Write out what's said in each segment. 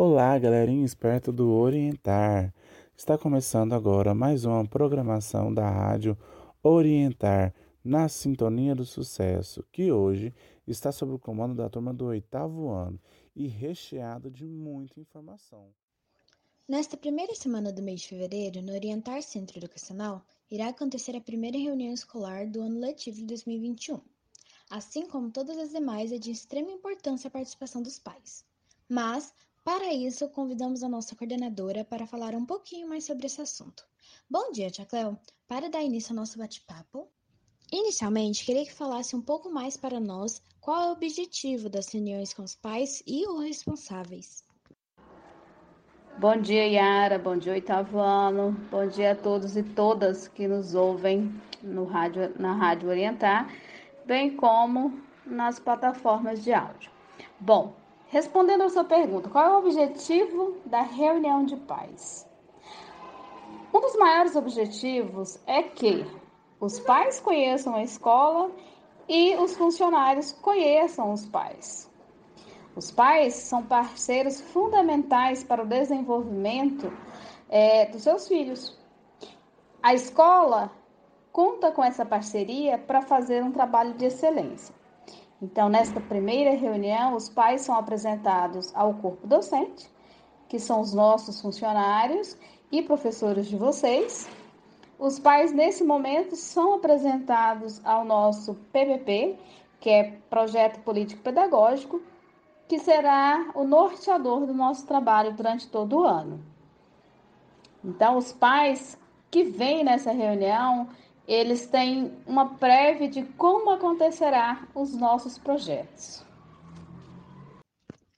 Olá, galerinha esperta do Orientar. Está começando agora mais uma programação da Rádio Orientar na Sintonia do Sucesso, que hoje está sob o comando da turma do oitavo ano e recheado de muita informação. Nesta primeira semana do mês de fevereiro, no Orientar Centro Educacional, irá acontecer a primeira reunião escolar do ano letivo de 2021. Assim como todas as demais, é de extrema importância a participação dos pais. Mas, para isso, convidamos a nossa coordenadora para falar um pouquinho mais sobre esse assunto. Bom dia, Tia Cleo. Para dar início ao nosso bate-papo, inicialmente queria que falasse um pouco mais para nós qual é o objetivo das reuniões com os pais e os responsáveis. Bom dia, Yara. Bom dia, oitavo ano. Bom dia a todos e todas que nos ouvem no rádio, na Rádio Orientar, bem como nas plataformas de áudio. Bom, Respondendo a sua pergunta, qual é o objetivo da reunião de pais? Um dos maiores objetivos é que os pais conheçam a escola e os funcionários conheçam os pais. Os pais são parceiros fundamentais para o desenvolvimento é, dos seus filhos. A escola conta com essa parceria para fazer um trabalho de excelência. Então, nesta primeira reunião, os pais são apresentados ao corpo docente, que são os nossos funcionários e professores de vocês. Os pais, nesse momento, são apresentados ao nosso PPP, que é Projeto Político Pedagógico, que será o norteador do nosso trabalho durante todo o ano. Então, os pais que vêm nessa reunião, eles têm uma prévia de como acontecerá os nossos projetos.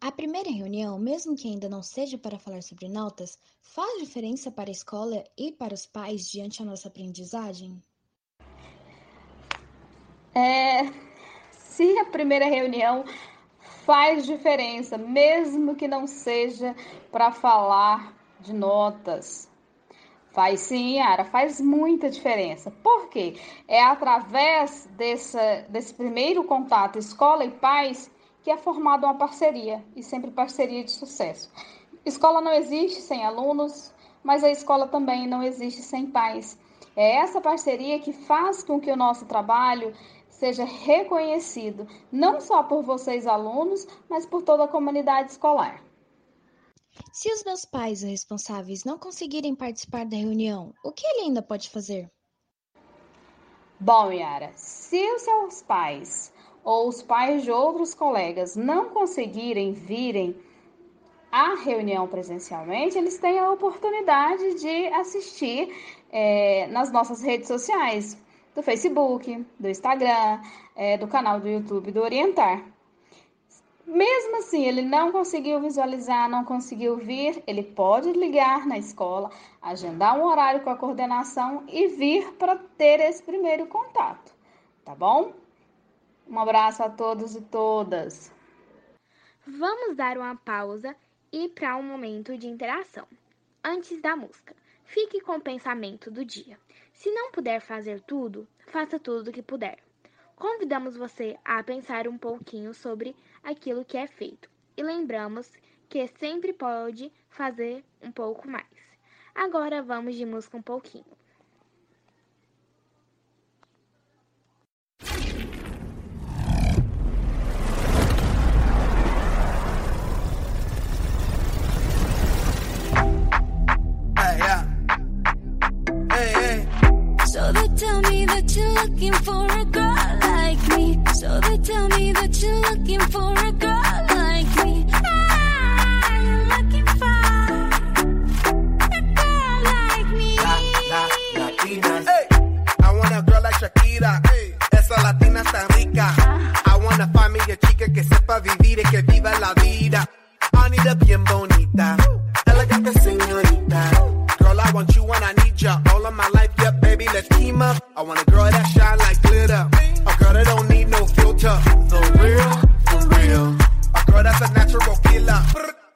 A primeira reunião, mesmo que ainda não seja para falar sobre notas, faz diferença para a escola e para os pais diante da nossa aprendizagem? É, se a primeira reunião faz diferença, mesmo que não seja para falar de notas, Faz sim, Yara, faz muita diferença. Por quê? É através desse, desse primeiro contato escola e pais que é formada uma parceria, e sempre parceria de sucesso. Escola não existe sem alunos, mas a escola também não existe sem pais. É essa parceria que faz com que o nosso trabalho seja reconhecido, não só por vocês alunos, mas por toda a comunidade escolar. Se os meus pais ou responsáveis não conseguirem participar da reunião, o que ele ainda pode fazer? Bom, Yara, se os seus pais ou os pais de outros colegas não conseguirem virem à reunião presencialmente, eles têm a oportunidade de assistir é, nas nossas redes sociais, do Facebook, do Instagram, é, do canal do YouTube do Orientar. Mesmo assim, ele não conseguiu visualizar, não conseguiu vir, ele pode ligar na escola, agendar um horário com a coordenação e vir para ter esse primeiro contato, tá bom? Um abraço a todos e todas. Vamos dar uma pausa e para um momento de interação. Antes da música, fique com o pensamento do dia. Se não puder fazer tudo, faça tudo o que puder. Convidamos você a pensar um pouquinho sobre aquilo que é feito e lembramos que sempre pode fazer um pouco mais. Agora vamos de música um pouquinho. So they tell me that you're looking for a girl. So they tell me that you're looking for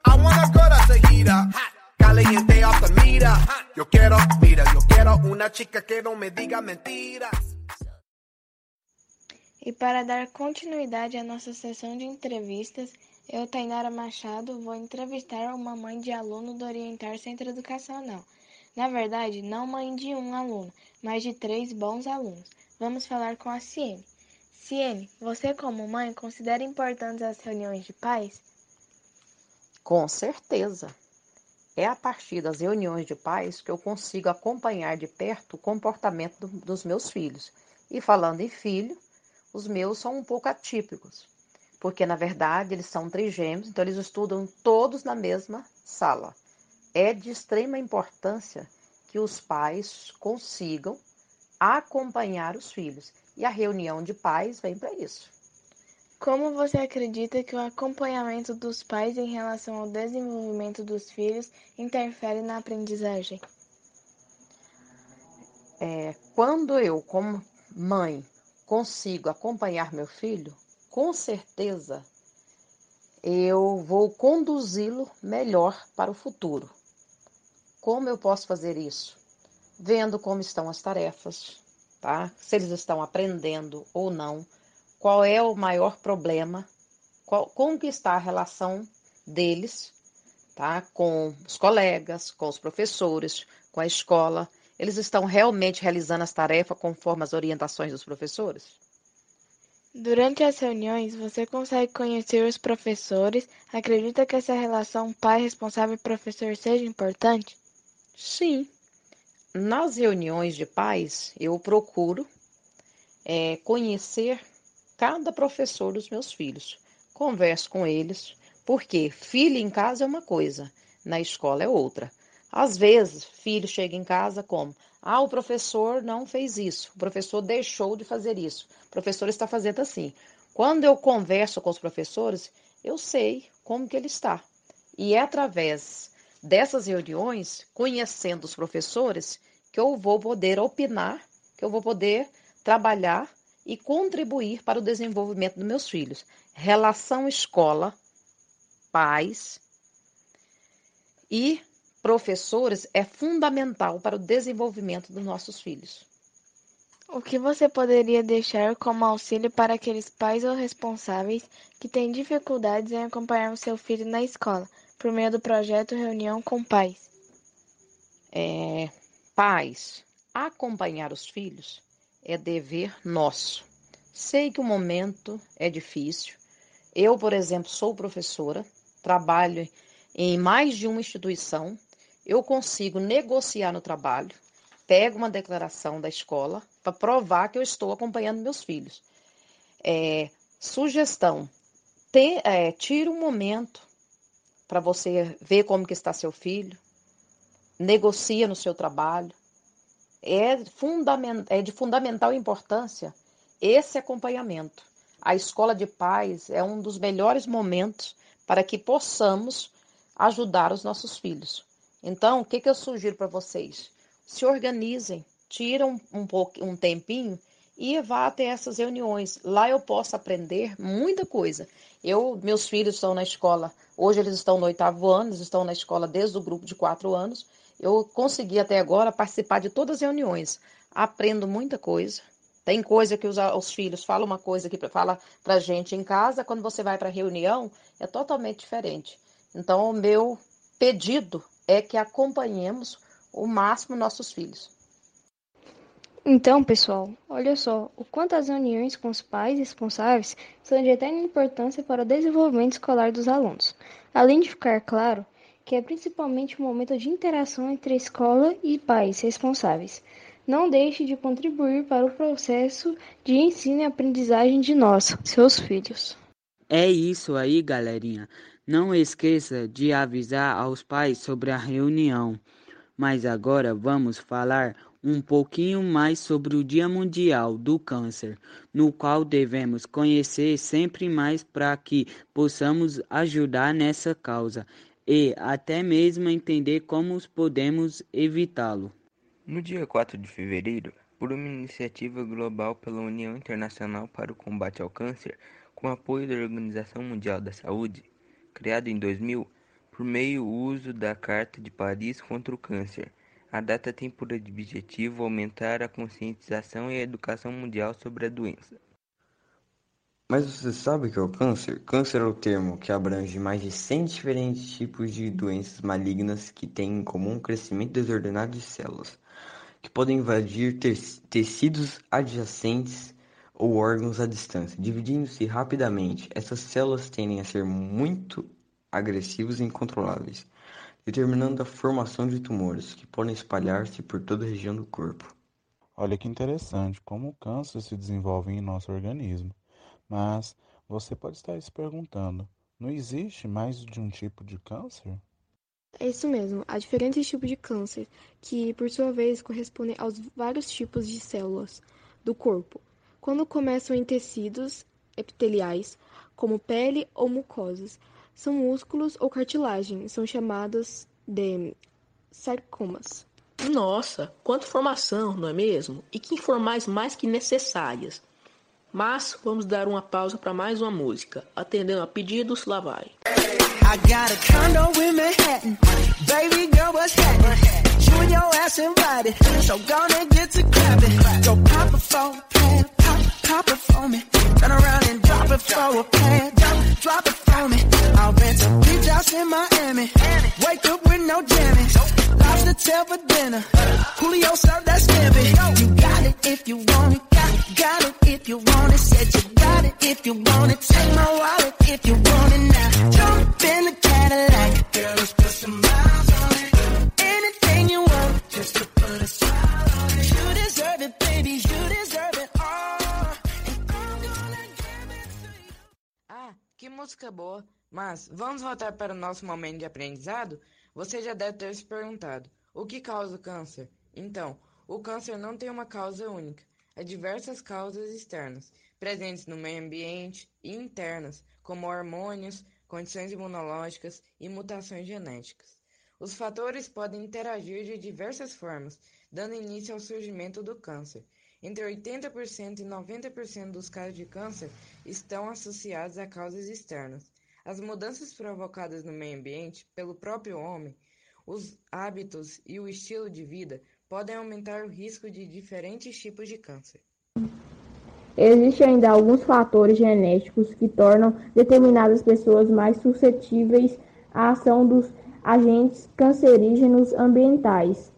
I want a girl that's a heater. Caliente off the meter. Yo quiero, mira, yo quiero una chica que no me diga mentiras. E para dar continuidade à nossa sessão de entrevistas, Eu, Tainara Machado, vou entrevistar uma mãe de aluno do Orientar Centro Educacional. Na verdade, não mãe de um aluno, mas de três bons alunos. Vamos falar com a Ciene. Ciene, você como mãe considera importantes as reuniões de pais? Com certeza. É a partir das reuniões de pais que eu consigo acompanhar de perto o comportamento do, dos meus filhos. E falando em filho, os meus são um pouco atípicos, porque na verdade eles são trigêmeos, então eles estudam todos na mesma sala. É de extrema importância que os pais consigam acompanhar os filhos. E a reunião de pais vem para isso. Como você acredita que o acompanhamento dos pais em relação ao desenvolvimento dos filhos interfere na aprendizagem? É, quando eu, como mãe, consigo acompanhar meu filho, com certeza eu vou conduzi-lo melhor para o futuro. Como eu posso fazer isso? Vendo como estão as tarefas, tá? Se eles estão aprendendo ou não, qual é o maior problema, qual, como que está a relação deles, tá? Com os colegas, com os professores, com a escola. Eles estão realmente realizando as tarefas conforme as orientações dos professores? Durante as reuniões, você consegue conhecer os professores? Acredita que essa relação pai responsável professor seja importante? Sim. Nas reuniões de pais, eu procuro é, conhecer cada professor dos meus filhos. Converso com eles, porque filho em casa é uma coisa, na escola é outra. Às vezes, filho chega em casa como: ah, o professor não fez isso, o professor deixou de fazer isso, o professor está fazendo assim. Quando eu converso com os professores, eu sei como que ele está. E é através dessas reuniões, conhecendo os professores, que eu vou poder opinar, que eu vou poder trabalhar e contribuir para o desenvolvimento dos meus filhos. Relação escola, pais e professores é fundamental para o desenvolvimento dos nossos filhos. O que você poderia deixar como auxílio para aqueles pais ou responsáveis que têm dificuldades em acompanhar o seu filho na escola, por meio do projeto Reunião com Pais? É, pais, acompanhar os filhos é dever nosso. Sei que o momento é difícil. Eu, por exemplo, sou professora, trabalho em mais de uma instituição. Eu consigo negociar no trabalho, pego uma declaração da escola para provar que eu estou acompanhando meus filhos. É, sugestão: é, tira um momento para você ver como que está seu filho, negocia no seu trabalho. É, fundament, é de fundamental importância esse acompanhamento. A escola de pais é um dos melhores momentos para que possamos ajudar os nossos filhos. Então, o que, que eu sugiro para vocês? Se organizem, tiram um, um tempinho e vá até essas reuniões. Lá eu posso aprender muita coisa. Eu, meus filhos estão na escola, hoje eles estão no oitavo ano, eles estão na escola desde o grupo de quatro anos. Eu consegui até agora participar de todas as reuniões. Aprendo muita coisa. Tem coisa que os, os filhos falam uma coisa que fala pra gente em casa, quando você vai para a reunião, é totalmente diferente. Então, o meu pedido é que acompanhemos o máximo nossos filhos. Então, pessoal, olha só o quanto as reuniões com os pais responsáveis são de eterna importância para o desenvolvimento escolar dos alunos. Além de ficar claro que é principalmente um momento de interação entre a escola e pais responsáveis. Não deixe de contribuir para o processo de ensino e aprendizagem de nós, seus filhos. É isso aí, galerinha. Não esqueça de avisar aos pais sobre a reunião. Mas agora vamos falar um pouquinho mais sobre o Dia Mundial do Câncer, no qual devemos conhecer sempre mais para que possamos ajudar nessa causa e até mesmo entender como podemos evitá-lo. No dia 4 de fevereiro, por uma iniciativa global pela União Internacional para o Combate ao Câncer, com apoio da Organização Mundial da Saúde, criada em 2000, por meio do uso da Carta de Paris contra o Câncer, a data tem por objetivo aumentar a conscientização e a educação mundial sobre a doença. Mas você sabe o que é o câncer? Câncer é o termo que abrange mais de 100 diferentes tipos de doenças malignas que têm em comum um crescimento desordenado de células, que podem invadir tecidos adjacentes ou órgãos à distância, dividindo-se rapidamente. Essas células tendem a ser muito agressivos e incontroláveis, determinando a formação de tumores que podem espalhar-se por toda a região do corpo. Olha que interessante como o câncer se desenvolve em nosso organismo. Mas você pode estar se perguntando: não existe mais de um tipo de câncer? É isso mesmo, há diferentes tipos de câncer, que por sua vez correspondem aos vários tipos de células do corpo. Quando começam em tecidos epiteliais, como pele ou mucosas, são músculos ou cartilagem, são chamados de sarcomas. Nossa, quanta informação, não é mesmo? E que informais mais que necessárias. Mas vamos dar uma pausa para mais uma música. Atendendo a pedidos, lá vai. I got a condo in Manhattan. Baby girl, what's happening? You and your ass invited. So gonna get to clapping. Go pop a plan, pop, it for me. Turn around and drop it for a plan, drop, drop it for me. I'll rent a beach house in Miami. Wake up with no jammies. Lobster tail for dinner. Julio served that scampi. You got it if you want it. Got, got it if you want it. Said you got it if you want it. Take my wallet if you want it now. Música boa! Mas vamos voltar para o nosso momento de aprendizado? Você já deve ter se perguntado: o que causa o câncer? Então, o câncer não tem uma causa única. Há diversas causas externas, presentes no meio ambiente, e internas, como hormônios, condições imunológicas e mutações genéticas. Os fatores podem interagir de diversas formas, dando início ao surgimento do câncer. Entre 80% e 90% dos casos de câncer estão associados a causas externas. As mudanças provocadas no meio ambiente pelo próprio homem, os hábitos e o estilo de vida podem aumentar o risco de diferentes tipos de câncer. Existem ainda alguns fatores genéticos que tornam determinadas pessoas mais suscetíveis à ação dos agentes cancerígenos ambientais.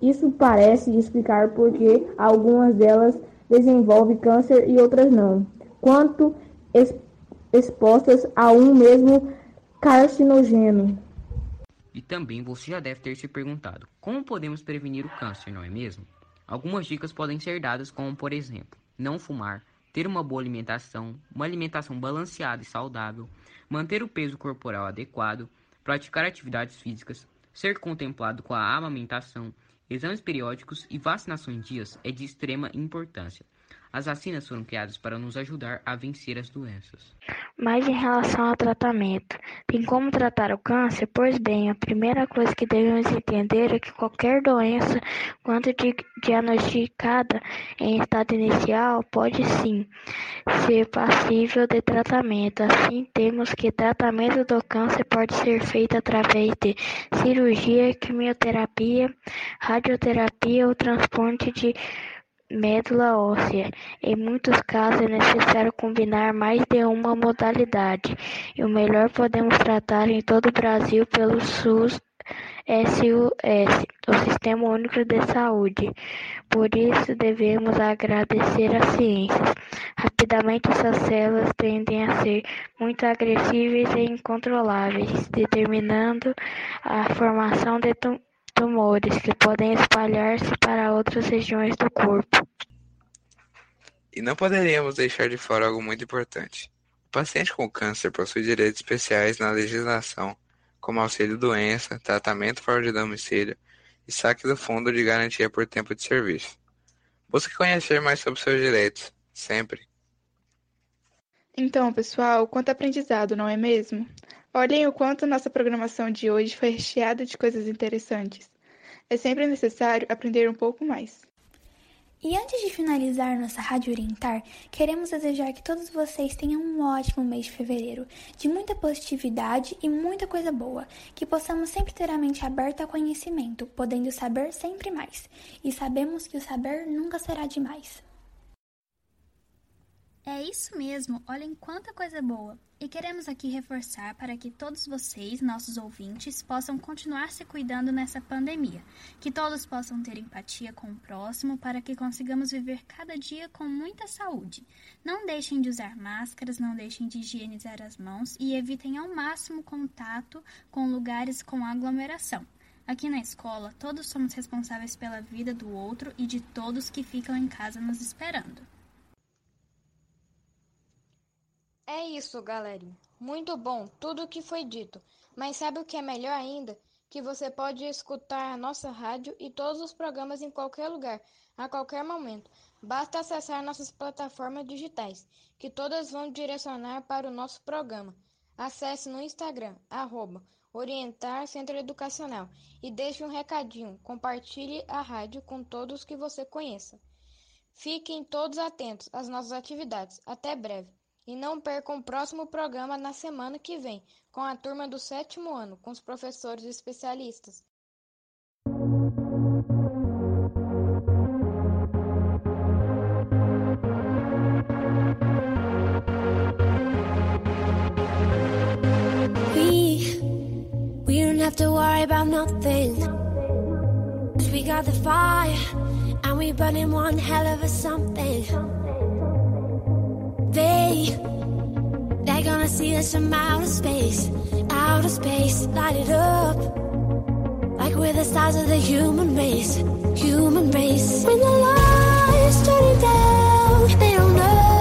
Isso parece explicar por que algumas delas desenvolvem câncer e outras não, quanto expostas a um mesmo carcinogênio. E também você já deve ter se perguntado: como podemos prevenir o câncer, não é mesmo? Algumas dicas podem ser dadas, como por exemplo, não fumar, ter uma boa alimentação, uma alimentação balanceada e saudável, manter o peso corporal adequado, praticar atividades físicas, ser contemplado com a amamentação, exames periódicos e vacinação em dias é de extrema importância. As vacinas foram criadas para nos ajudar a vencer as doenças. Mas em relação ao tratamento, tem como tratar o câncer? Pois bem, a primeira coisa que devemos entender é que qualquer doença, quando diagnosticada em estado inicial, pode sim ser passível de tratamento. Assim, temos que tratamento do câncer pode ser feito através de cirurgia, quimioterapia, radioterapia ou transplante de medula óssea. Em muitos casos é necessário combinar mais de uma modalidade, e o melhor podemos tratar em todo o Brasil pelo SUS SUS, o Sistema Único de Saúde. Por isso devemos agradecer à ciência. Rapidamente essas células tendem a ser muito agressivas e incontroláveis, determinando a formação de tumores que podem espalhar-se para outras regiões do corpo. E não poderíamos deixar de fora algo muito importante. O paciente com câncer possui direitos especiais na legislação, como auxílio-doença, tratamento fora de domicílio e saque do fundo de garantia por tempo de serviço. Busque conhecer mais sobre seus direitos, sempre. Então, pessoal, quanto aprendizado, não é mesmo? Olhem o quanto nossa programação de hoje foi recheada de coisas interessantes. É sempre necessário aprender um pouco mais. E antes de finalizar nossa Rádio Orientar, queremos desejar que todos vocês tenham um ótimo mês de fevereiro, de muita positividade e muita coisa boa, que possamos sempre ter a mente aberta ao conhecimento, podendo saber sempre mais. E sabemos que o saber nunca será demais. É isso mesmo, olhem quanta coisa boa! E queremos aqui reforçar para que todos vocês, nossos ouvintes, possam continuar se cuidando nessa pandemia. Que todos possam ter empatia com o próximo para que consigamos viver cada dia com muita saúde. Não deixem de usar máscaras, não deixem de higienizar as mãos e evitem ao máximo contato com lugares com aglomeração. Aqui na escola, todos somos responsáveis pela vida do outro e de todos que ficam em casa nos esperando. É isso, galerinha. Muito bom tudo o que foi dito. Mas sabe o que é melhor ainda? Que você pode escutar a nossa rádio e todos os programas em qualquer lugar, a qualquer momento. Basta acessar nossas plataformas digitais, que todas vão direcionar para o nosso programa. Acesse no Instagram, arroba Orientar Centro Educacional e deixe um recadinho. Compartilhe a rádio com todos que você conheça. Fiquem todos atentos às nossas atividades. Até breve. E não percam o próximo programa na semana que vem, com a turma do sétimo ano, com os professores especialistas. We, don't have to worry about nothing. we got the fire, and we burning one hell of a something. They, they're gonna see us from outer space, outer space, light it up. Like we're the stars of the human race, human race. When the lights turning down, they don't know